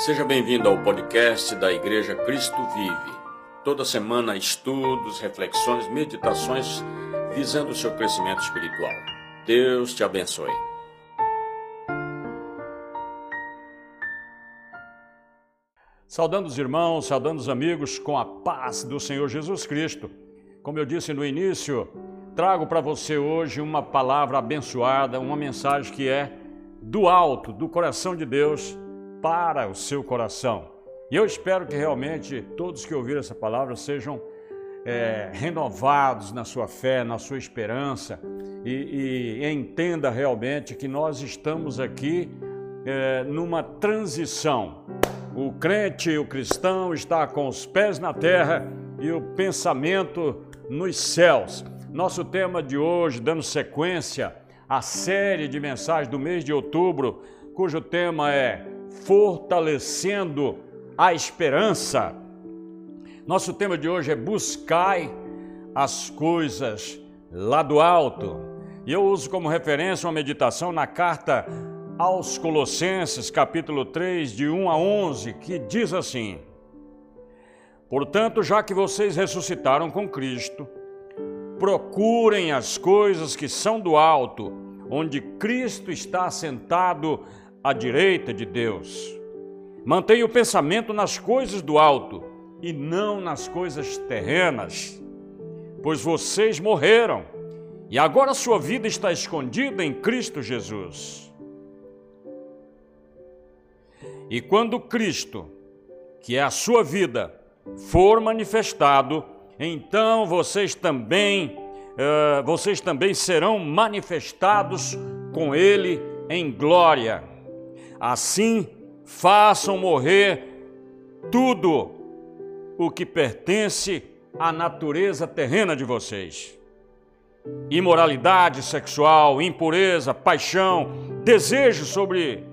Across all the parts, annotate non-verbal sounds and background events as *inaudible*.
Seja bem-vindo ao podcast da Igreja Cristo Vive. Toda semana, estudos, reflexões, meditações visando o seu crescimento espiritual. Deus te abençoe. Saudando os irmãos, saudando os amigos com a paz do Senhor Jesus Cristo. Como eu disse no início, trago para você hoje uma palavra abençoada, uma mensagem que é do alto, do coração de Deus para o seu coração. E eu espero que realmente todos que ouviram essa palavra sejam é, renovados na sua fé, na sua esperança e, e entenda realmente que nós estamos aqui é, numa transição. O crente, o cristão está com os pés na terra e o pensamento nos céus. Nosso tema de hoje, dando sequência à série de mensagens do mês de outubro, cujo tema é Fortalecendo a Esperança. Nosso tema de hoje é Buscai as coisas lá do alto. E eu uso como referência uma meditação na carta aos Colossenses, capítulo 3, de 1 a 11, que diz assim: Portanto, já que vocês ressuscitaram com Cristo, procurem as coisas que são do alto, onde Cristo está assentado à direita de Deus. Mantenha o pensamento nas coisas do alto e não nas coisas terrenas, pois vocês morreram e agora sua vida está escondida em Cristo Jesus. E quando Cristo, que é a sua vida, for manifestado, então vocês também, uh, vocês também serão manifestados com Ele em glória. Assim, façam morrer tudo o que pertence à natureza terrena de vocês. Imoralidade sexual, impureza, paixão, desejo sobre,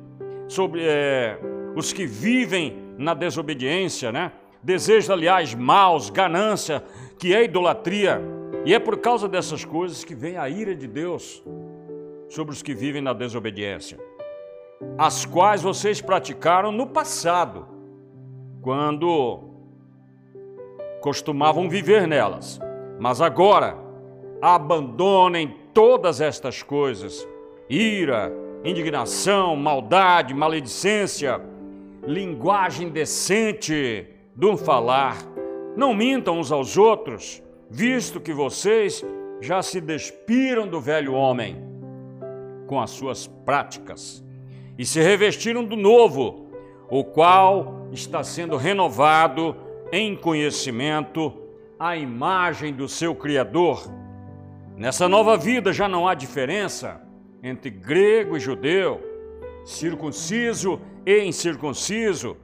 sobre é, os que vivem na desobediência, né? Desejos, aliás, maus, ganância, que é idolatria. E é por causa dessas coisas que vem a ira de Deus sobre os que vivem na desobediência, as quais vocês praticaram no passado, quando costumavam viver nelas. Mas agora, abandonem todas estas coisas: ira, indignação, maldade, maledicência, linguagem decente do falar. Não mintam uns aos outros, visto que vocês já se despiram do velho homem com as suas práticas e se revestiram do novo, o qual está sendo renovado em conhecimento à imagem do seu Criador. Nessa nova vida já não há diferença entre grego e judeu, circunciso e incircunciso,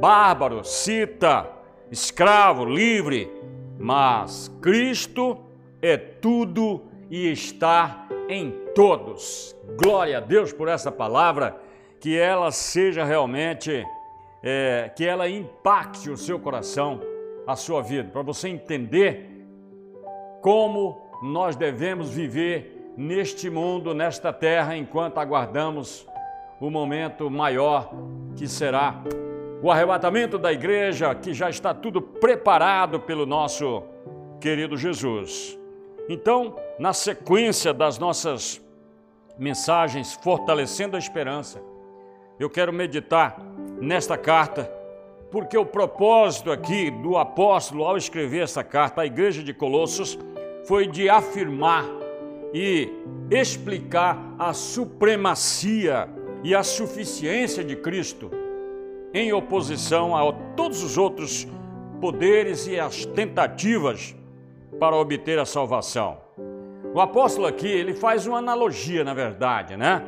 bárbaro, cita, escravo, livre, mas Cristo é tudo e está em todos. Glória a Deus por essa palavra, que ela seja realmente é, que ela impacte o seu coração, a sua vida, para você entender como nós devemos viver neste mundo, nesta terra, enquanto aguardamos o momento maior que será o arrebatamento da igreja, que já está tudo preparado pelo nosso querido Jesus. Então, na sequência das nossas mensagens fortalecendo a esperança, eu quero meditar nesta carta, porque o propósito aqui do apóstolo ao escrever essa carta à igreja de Colossos foi de afirmar e explicar a supremacia e a suficiência de Cristo em oposição a todos os outros poderes e as tentativas para obter a salvação. O apóstolo aqui, ele faz uma analogia, na verdade, né?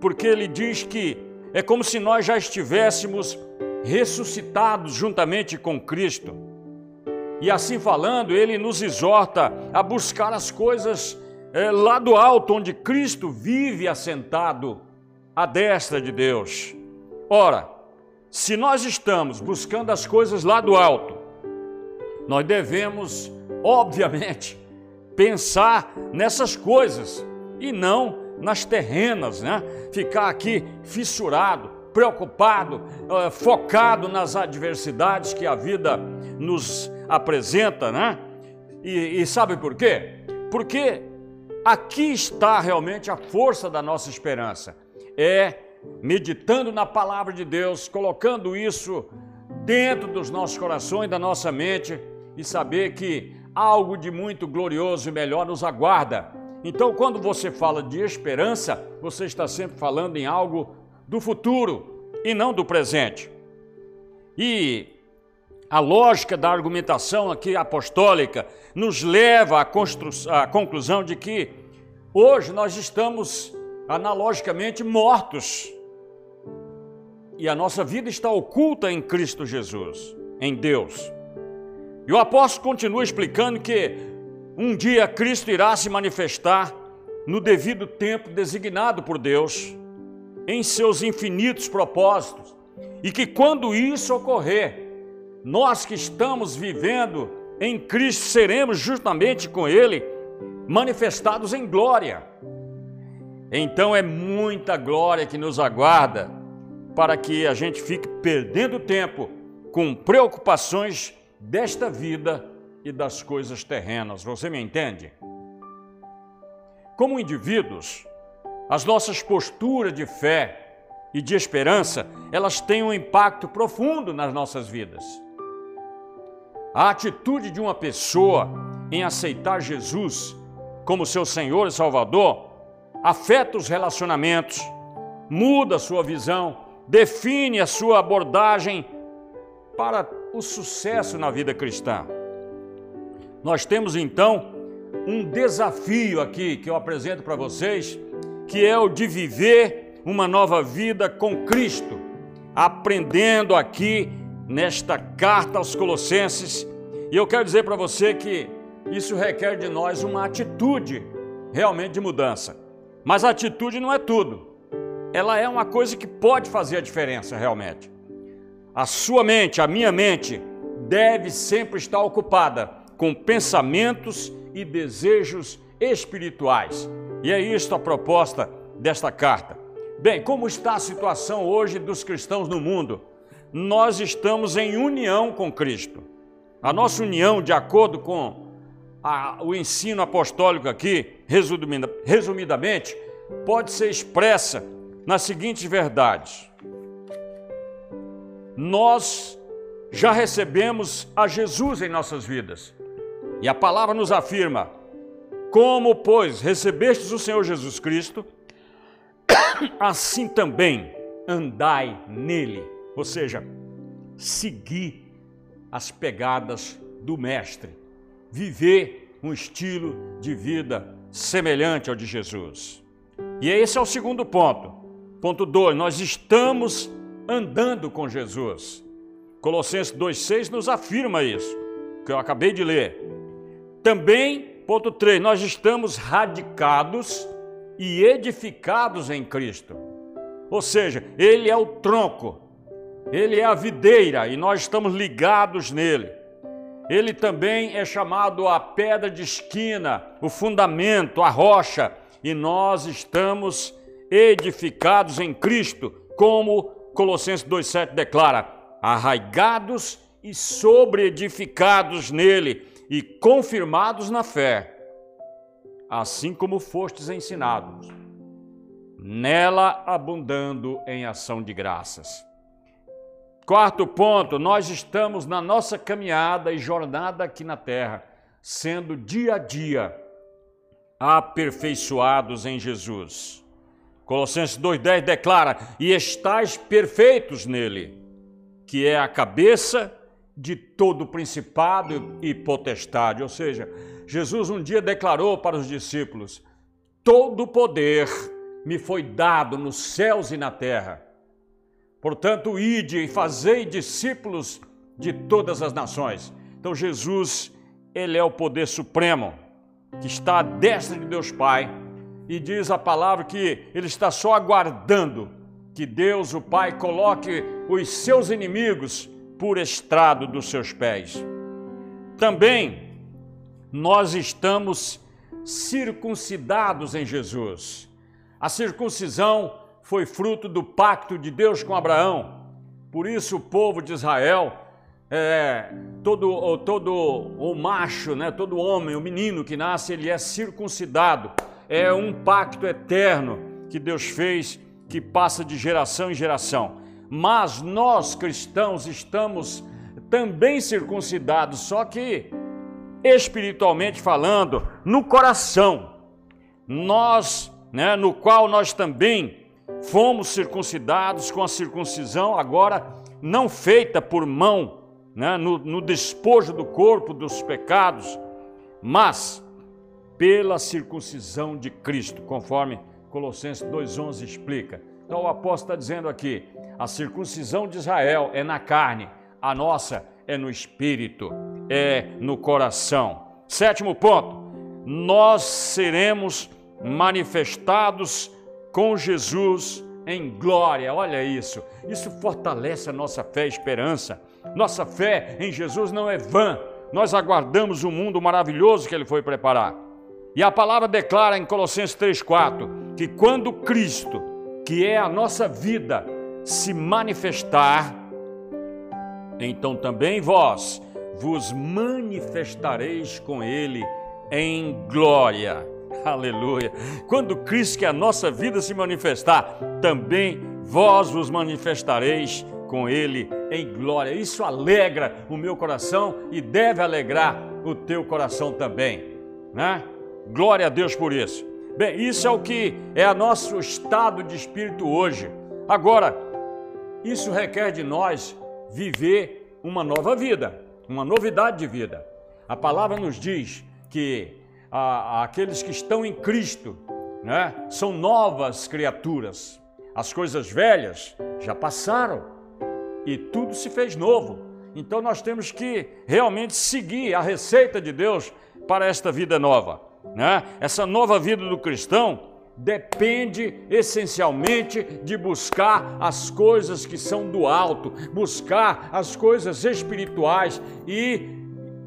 Porque ele diz que é como se nós já estivéssemos ressuscitados juntamente com Cristo. E assim falando, ele nos exorta a buscar as coisas é, lá do alto, onde Cristo vive assentado à destra de Deus. Ora, se nós estamos buscando as coisas lá do alto, nós devemos, obviamente, pensar nessas coisas e não nas terrenas, né? Ficar aqui fissurado, preocupado, uh, focado nas adversidades que a vida nos apresenta, né? E, e sabe por quê? Porque aqui está realmente a força da nossa esperança. É meditando na palavra de Deus, colocando isso dentro dos nossos corações, da nossa mente e saber que algo de muito glorioso e melhor nos aguarda. Então, quando você fala de esperança, você está sempre falando em algo do futuro e não do presente. E a lógica da argumentação aqui apostólica nos leva à, à conclusão de que hoje nós estamos analogicamente mortos e a nossa vida está oculta em Cristo Jesus, em Deus. E o apóstolo continua explicando que um dia Cristo irá se manifestar no devido tempo designado por Deus, em seus infinitos propósitos, e que quando isso ocorrer, nós que estamos vivendo em Cristo seremos justamente com Ele manifestados em glória. Então é muita glória que nos aguarda para que a gente fique perdendo tempo com preocupações desta vida e das coisas terrenas. Você me entende? Como indivíduos, as nossas posturas de fé e de esperança, elas têm um impacto profundo nas nossas vidas. A atitude de uma pessoa em aceitar Jesus como seu Senhor e Salvador afeta os relacionamentos, muda a sua visão, define a sua abordagem para o sucesso na vida cristã. Nós temos então um desafio aqui que eu apresento para vocês, que é o de viver uma nova vida com Cristo, aprendendo aqui nesta carta aos Colossenses. E eu quero dizer para você que isso requer de nós uma atitude realmente de mudança. Mas a atitude não é tudo ela é uma coisa que pode fazer a diferença realmente. A sua mente, a minha mente, deve sempre estar ocupada com pensamentos e desejos espirituais. E é isto a proposta desta carta. Bem, como está a situação hoje dos cristãos no mundo? Nós estamos em união com Cristo. A nossa união, de acordo com a, o ensino apostólico aqui, resumidamente, pode ser expressa nas seguintes verdades: nós já recebemos a Jesus em nossas vidas, e a palavra nos afirma: como, pois, recebestes o Senhor Jesus Cristo, *coughs* assim também andai nele, ou seja, seguir as pegadas do Mestre, viver um estilo de vida semelhante ao de Jesus. E esse é o segundo ponto. Ponto 2, nós estamos andando com Jesus. Colossenses 2,6 nos afirma isso, que eu acabei de ler. Também, ponto 3, nós estamos radicados e edificados em Cristo. Ou seja, Ele é o tronco, Ele é a videira e nós estamos ligados nele. Ele também é chamado a pedra de esquina, o fundamento, a rocha, e nós estamos edificados em Cristo, como Colossenses 2,7 declara, arraigados e sobreedificados nele e confirmados na fé, assim como fostes ensinados, nela abundando em ação de graças. Quarto ponto, nós estamos na nossa caminhada e jornada aqui na terra, sendo dia a dia aperfeiçoados em Jesus. Colossenses 2,10 declara: E estáis perfeitos nele, que é a cabeça de todo principado e potestade. Ou seja, Jesus um dia declarou para os discípulos: Todo poder me foi dado nos céus e na terra. Portanto, ide e fazei discípulos de todas as nações. Então, Jesus, ele é o poder supremo que está à destra de Deus Pai e diz a palavra que ele está só aguardando que Deus, o Pai, coloque os seus inimigos por estrado dos seus pés. Também nós estamos circuncidados em Jesus. A circuncisão foi fruto do pacto de Deus com Abraão. Por isso o povo de Israel, é, todo, todo o macho, né, todo homem, o menino que nasce, ele é circuncidado. É um pacto eterno que Deus fez que passa de geração em geração. Mas nós cristãos estamos também circuncidados, só que espiritualmente falando, no coração. Nós, né, no qual nós também fomos circuncidados com a circuncisão, agora não feita por mão, né, no, no despojo do corpo dos pecados, mas pela circuncisão de Cristo, conforme Colossenses 2,11 explica. Então o apóstolo está dizendo aqui: a circuncisão de Israel é na carne, a nossa é no espírito, é no coração. Sétimo ponto: nós seremos manifestados com Jesus em glória. Olha isso. Isso fortalece a nossa fé e esperança. Nossa fé em Jesus não é vã. Nós aguardamos o um mundo maravilhoso que ele foi preparar. E a palavra declara em Colossenses 3:4 que quando Cristo, que é a nossa vida, se manifestar, então também vós vos manifestareis com ele em glória. Aleluia. Quando Cristo, que é a nossa vida, se manifestar, também vós vos manifestareis com Ele em glória. Isso alegra o meu coração e deve alegrar o teu coração também, né? Glória a Deus por isso. Bem, isso é o que é o nosso estado de espírito hoje. Agora, isso requer de nós viver uma nova vida, uma novidade de vida. A palavra nos diz que a, aqueles que estão em Cristo, né? São novas criaturas. As coisas velhas já passaram e tudo se fez novo. Então nós temos que realmente seguir a receita de Deus para esta vida nova, né? Essa nova vida do cristão depende essencialmente de buscar as coisas que são do alto, buscar as coisas espirituais e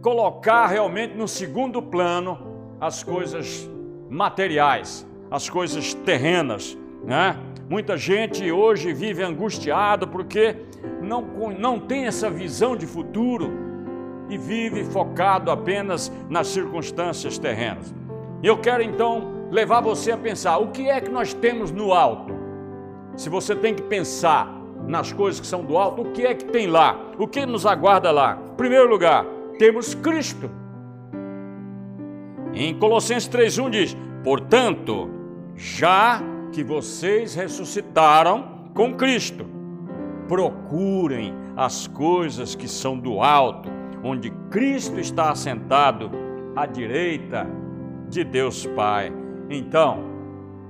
colocar realmente no segundo plano as coisas materiais, as coisas terrenas, né? Muita gente hoje vive angustiada porque não, não tem essa visão de futuro e vive focado apenas nas circunstâncias terrenas. Eu quero então levar você a pensar: o que é que nós temos no alto? Se você tem que pensar nas coisas que são do alto, o que é que tem lá? O que nos aguarda lá? Em primeiro lugar, temos Cristo. Em Colossenses 3:1 diz: "Portanto, já que vocês ressuscitaram com Cristo, procurem as coisas que são do alto, onde Cristo está assentado à direita de Deus Pai." Então,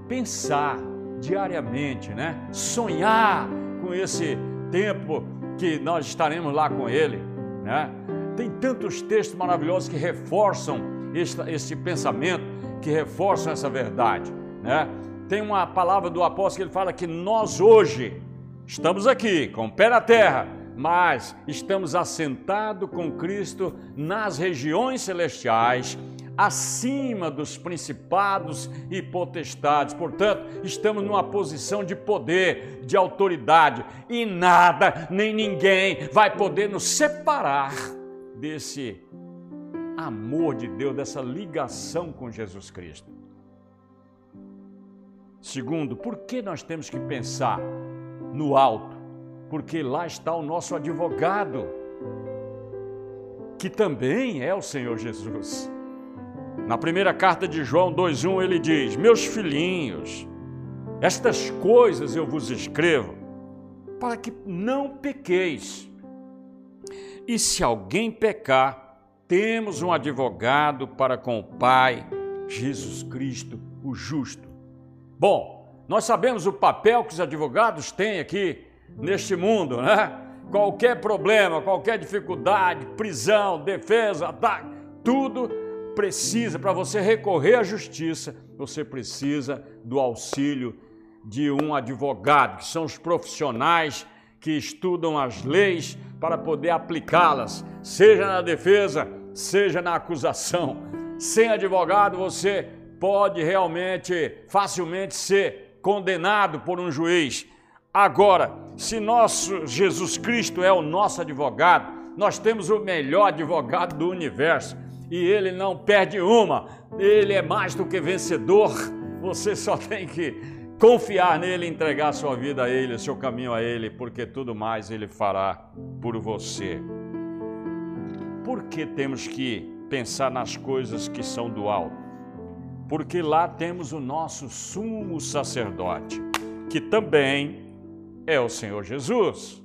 pensar diariamente, né? Sonhar com esse tempo que nós estaremos lá com ele, né? Tem tantos textos maravilhosos que reforçam este, este pensamento, que reforçam essa verdade. Né? Tem uma palavra do apóstolo que ele fala que nós hoje estamos aqui, com o pé na terra, mas estamos assentados com Cristo nas regiões celestiais, acima dos principados e potestades. Portanto, estamos numa posição de poder, de autoridade, e nada nem ninguém vai poder nos separar desse amor de Deus, dessa ligação com Jesus Cristo. Segundo, por que nós temos que pensar no alto? Porque lá está o nosso advogado, que também é o Senhor Jesus. Na primeira carta de João 2,1 ele diz: Meus filhinhos, estas coisas eu vos escrevo para que não pequeis. E se alguém pecar, temos um advogado para com o Pai, Jesus Cristo, o justo. Bom, nós sabemos o papel que os advogados têm aqui neste mundo, né? Qualquer problema, qualquer dificuldade, prisão, defesa, ataque, tudo precisa, para você recorrer à justiça, você precisa do auxílio de um advogado, que são os profissionais que estudam as leis para poder aplicá-las, seja na defesa, seja na acusação. Sem advogado, você pode realmente, facilmente ser condenado por um juiz. Agora, se nosso Jesus Cristo é o nosso advogado, nós temos o melhor advogado do universo e ele não perde uma, ele é mais do que vencedor. Você só tem que confiar nele, entregar sua vida a ele, seu caminho a ele, porque tudo mais ele fará por você. Por que temos que pensar nas coisas que são do alto? Porque lá temos o nosso sumo sacerdote, que também é o Senhor Jesus.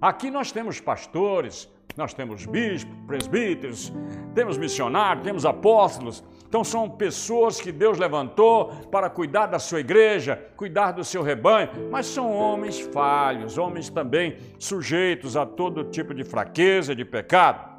Aqui nós temos pastores, nós temos bispos, presbíteros, temos missionários, temos apóstolos. Então são pessoas que Deus levantou para cuidar da sua igreja, cuidar do seu rebanho, mas são homens falhos, homens também sujeitos a todo tipo de fraqueza, de pecado.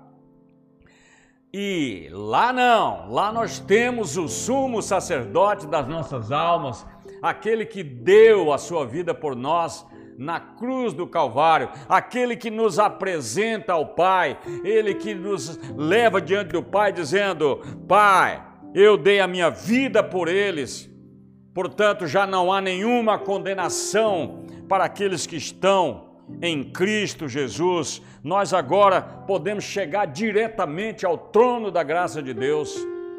E lá não, lá nós temos o sumo sacerdote das nossas almas, aquele que deu a sua vida por nós na cruz do Calvário, aquele que nos apresenta ao Pai, ele que nos leva diante do Pai dizendo: Pai, eu dei a minha vida por eles, portanto já não há nenhuma condenação para aqueles que estão em Cristo Jesus. Nós agora podemos chegar diretamente ao trono da graça de Deus,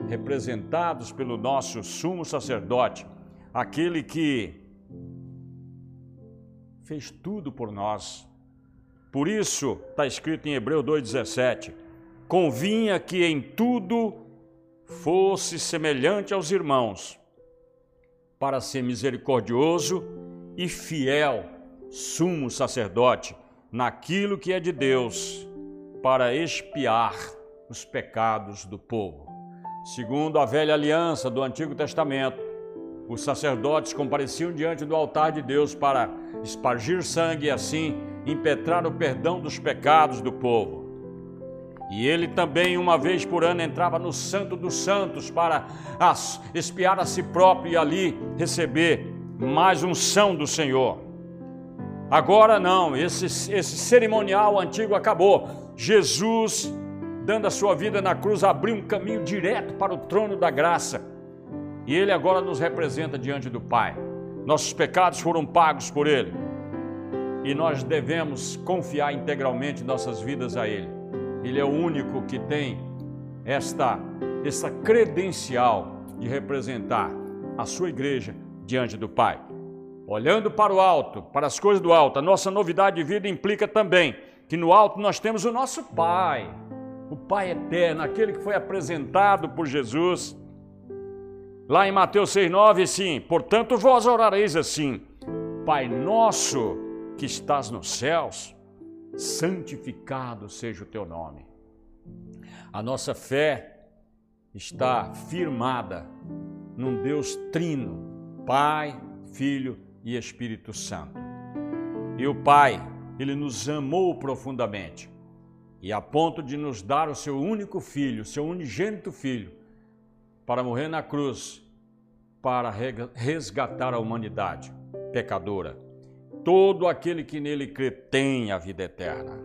representados pelo nosso sumo sacerdote, aquele que fez tudo por nós. Por isso, está escrito em Hebreu 2,17: convinha que em tudo fosse semelhante aos irmãos, para ser misericordioso e fiel, sumo sacerdote, naquilo que é de Deus, para expiar os pecados do povo. Segundo a velha aliança do Antigo Testamento, os sacerdotes compareciam diante do altar de Deus para espargir sangue e assim impetrar o perdão dos pecados do povo. E ele também, uma vez por ano, entrava no Santo dos Santos para espiar a si próprio e ali receber mais unção do Senhor. Agora não, esse, esse cerimonial antigo acabou. Jesus, dando a sua vida na cruz, abriu um caminho direto para o trono da graça e Ele agora nos representa diante do Pai. Nossos pecados foram pagos por Ele. E nós devemos confiar integralmente nossas vidas a Ele. Ele é o único que tem esta, esta credencial de representar a sua igreja diante do Pai. Olhando para o alto, para as coisas do alto, a nossa novidade de vida implica também que no alto nós temos o nosso Pai, o Pai eterno, aquele que foi apresentado por Jesus Lá em Mateus 6,9, sim, portanto vós orareis assim: Pai nosso que estás nos céus, santificado seja o teu nome. A nossa fé está firmada num Deus trino, Pai, Filho e Espírito Santo. E o Pai, ele nos amou profundamente e a ponto de nos dar o seu único filho, seu unigênito filho para morrer na cruz, para resgatar a humanidade pecadora. Todo aquele que nele crê tem a vida eterna.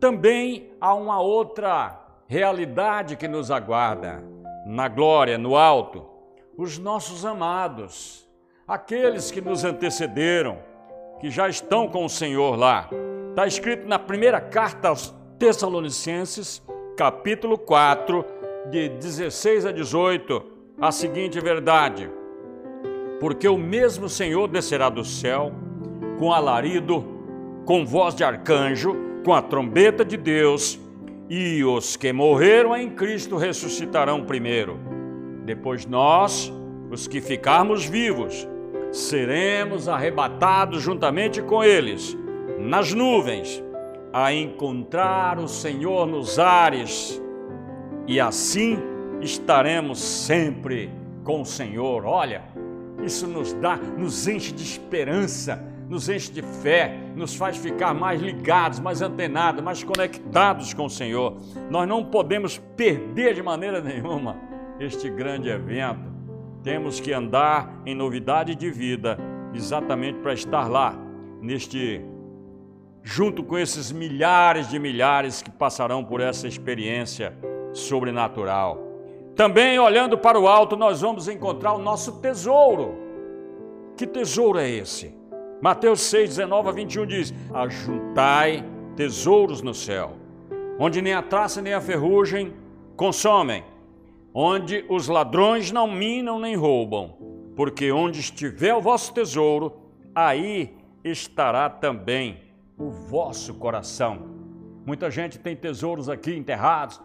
Também há uma outra realidade que nos aguarda na glória, no alto. Os nossos amados, aqueles que nos antecederam, que já estão com o Senhor lá. Está escrito na primeira carta aos Tessalonicenses, capítulo 4, de 16 a 18, a seguinte verdade: Porque o mesmo Senhor descerá do céu com alarido, com voz de arcanjo, com a trombeta de Deus, e os que morreram em Cristo ressuscitarão primeiro. Depois nós, os que ficarmos vivos, seremos arrebatados juntamente com eles nas nuvens, a encontrar o Senhor nos ares e assim estaremos sempre com o Senhor. Olha, isso nos dá, nos enche de esperança, nos enche de fé, nos faz ficar mais ligados, mais antenados, mais conectados com o Senhor. Nós não podemos perder de maneira nenhuma este grande evento. Temos que andar em novidade de vida, exatamente para estar lá, neste junto com esses milhares de milhares que passarão por essa experiência sobrenatural. Também olhando para o alto, nós vamos encontrar o nosso tesouro. Que tesouro é esse? Mateus 6, 19 a 21 diz: Ajuntai tesouros no céu, onde nem a traça nem a ferrugem consomem, onde os ladrões não minam nem roubam, porque onde estiver o vosso tesouro, aí estará também o vosso coração. Muita gente tem tesouros aqui enterrados,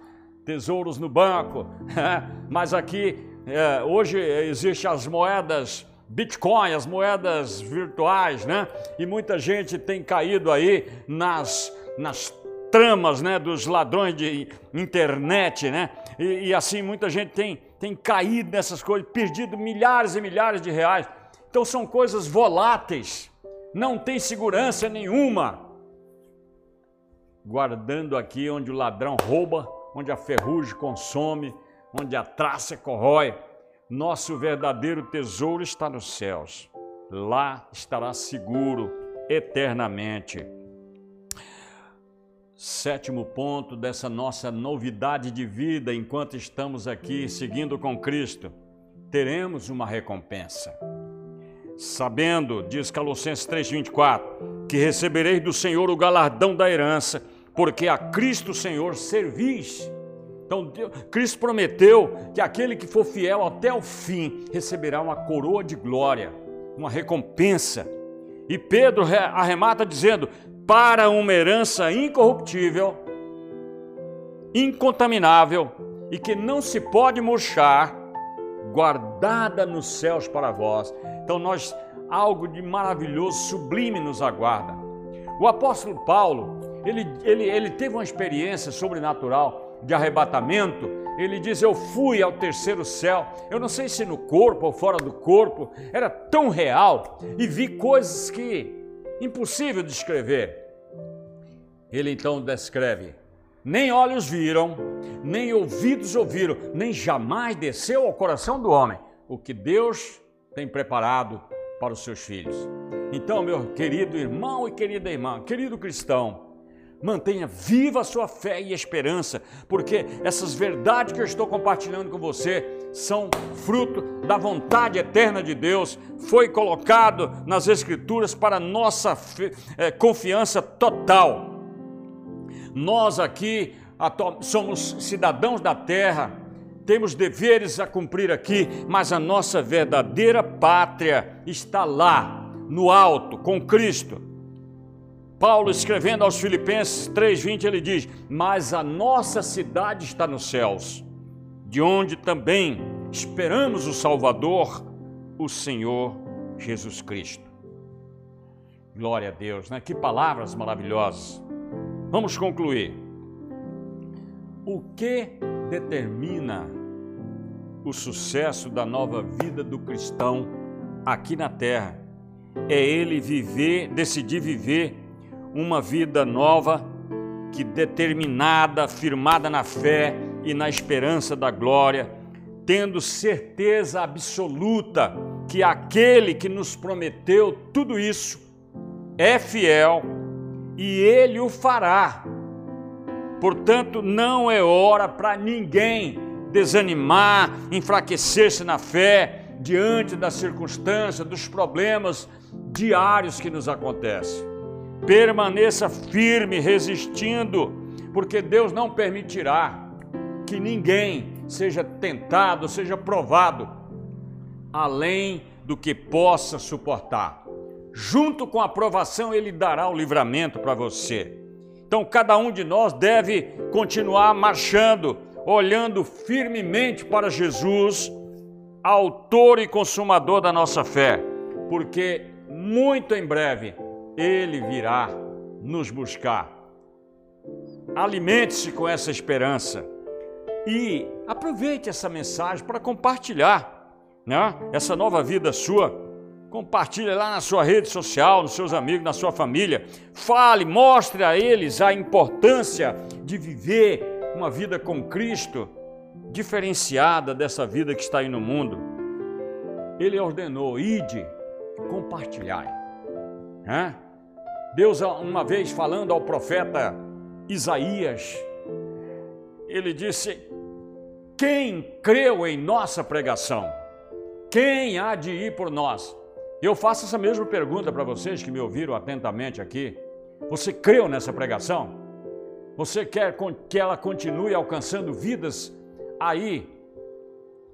tesouros no banco, *laughs* mas aqui é, hoje existem as moedas Bitcoin, as moedas virtuais, né? E muita gente tem caído aí nas, nas tramas, né, dos ladrões de internet, né? E, e assim muita gente tem, tem caído nessas coisas, perdido milhares e milhares de reais. Então são coisas voláteis, não tem segurança nenhuma. Guardando aqui onde o ladrão rouba, onde a ferrugem consome, onde a traça corrói nosso verdadeiro tesouro está nos céus. Lá estará seguro eternamente. Sétimo ponto dessa nossa novidade de vida enquanto estamos aqui seguindo com Cristo, teremos uma recompensa. Sabendo, diz Colossenses 3:24, que recebereis do Senhor o galardão da herança, porque a Cristo Senhor servis então, Deus, Cristo prometeu que aquele que for fiel até o fim receberá uma coroa de glória, uma recompensa. E Pedro arremata dizendo: para uma herança incorruptível, incontaminável e que não se pode murchar, guardada nos céus para vós. Então, nós, algo de maravilhoso, sublime nos aguarda. O apóstolo Paulo, ele, ele, ele teve uma experiência sobrenatural de arrebatamento, ele diz: Eu fui ao terceiro céu. Eu não sei se no corpo ou fora do corpo, era tão real e vi coisas que impossível de descrever. Ele então descreve: Nem olhos viram, nem ouvidos ouviram, nem jamais desceu ao coração do homem o que Deus tem preparado para os seus filhos. Então, meu querido irmão e querida irmã, querido cristão, Mantenha viva a sua fé e esperança, porque essas verdades que eu estou compartilhando com você são fruto da vontade eterna de Deus, foi colocado nas Escrituras para nossa é, confiança total. Nós aqui somos cidadãos da terra, temos deveres a cumprir aqui, mas a nossa verdadeira pátria está lá, no alto, com Cristo. Paulo, escrevendo aos Filipenses 3,20, ele diz: Mas a nossa cidade está nos céus, de onde também esperamos o Salvador, o Senhor Jesus Cristo. Glória a Deus, né? Que palavras maravilhosas. Vamos concluir. O que determina o sucesso da nova vida do cristão aqui na terra? É ele viver, decidir viver uma vida nova que determinada, firmada na fé e na esperança da glória, tendo certeza absoluta que aquele que nos prometeu tudo isso é fiel e ele o fará. Portanto, não é hora para ninguém desanimar, enfraquecer-se na fé diante das circunstâncias, dos problemas diários que nos acontecem. Permaneça firme, resistindo, porque Deus não permitirá que ninguém seja tentado, seja provado além do que possa suportar. Junto com a aprovação, Ele dará o livramento para você. Então, cada um de nós deve continuar marchando, olhando firmemente para Jesus, Autor e Consumador da nossa fé, porque muito em breve ele virá nos buscar. Alimente-se com essa esperança e aproveite essa mensagem para compartilhar né? essa nova vida sua. Compartilhe lá na sua rede social, nos seus amigos, na sua família. Fale, mostre a eles a importância de viver uma vida com Cristo, diferenciada dessa vida que está aí no mundo. Ele ordenou: ide, compartilhai. Deus, uma vez falando ao profeta Isaías, ele disse: Quem creu em nossa pregação? Quem há de ir por nós? Eu faço essa mesma pergunta para vocês que me ouviram atentamente aqui. Você creu nessa pregação? Você quer que ela continue alcançando vidas aí,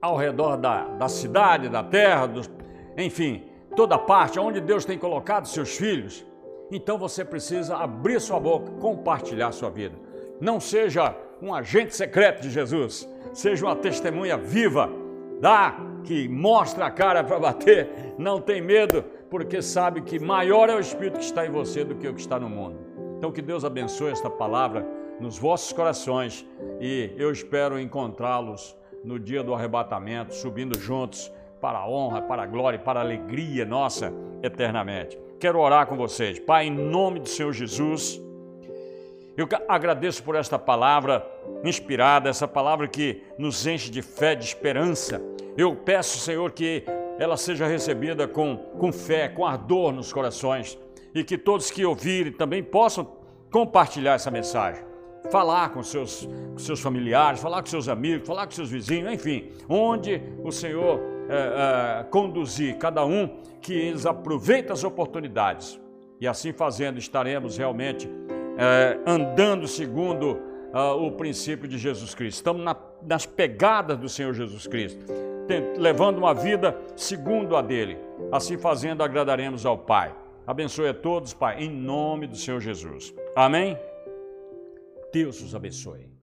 ao redor da, da cidade, da terra, dos, enfim, toda parte, onde Deus tem colocado seus filhos? Então você precisa abrir sua boca, compartilhar sua vida. Não seja um agente secreto de Jesus, seja uma testemunha viva, dá que mostra a cara para bater, não tem medo, porque sabe que maior é o Espírito que está em você do que o que está no mundo. Então que Deus abençoe esta palavra nos vossos corações e eu espero encontrá-los no dia do arrebatamento, subindo juntos para a honra, para a glória e para a alegria nossa eternamente. Quero orar com vocês. Pai, em nome do Senhor Jesus, eu agradeço por esta palavra inspirada, essa palavra que nos enche de fé, de esperança. Eu peço, Senhor, que ela seja recebida com, com fé, com ardor nos corações e que todos que ouvirem também possam compartilhar essa mensagem falar com seus, com seus familiares, falar com seus amigos, falar com seus vizinhos, enfim, onde o Senhor é, é, conduzir cada um, que eles aproveitem as oportunidades. E assim fazendo, estaremos realmente é, andando segundo o princípio de Jesus Cristo. Estamos na, nas pegadas do Senhor Jesus Cristo, levando uma vida segundo a dele. Assim fazendo, agradaremos ao Pai. Abençoe a todos, Pai, em nome do Senhor Jesus. Amém? Deus os abençoe.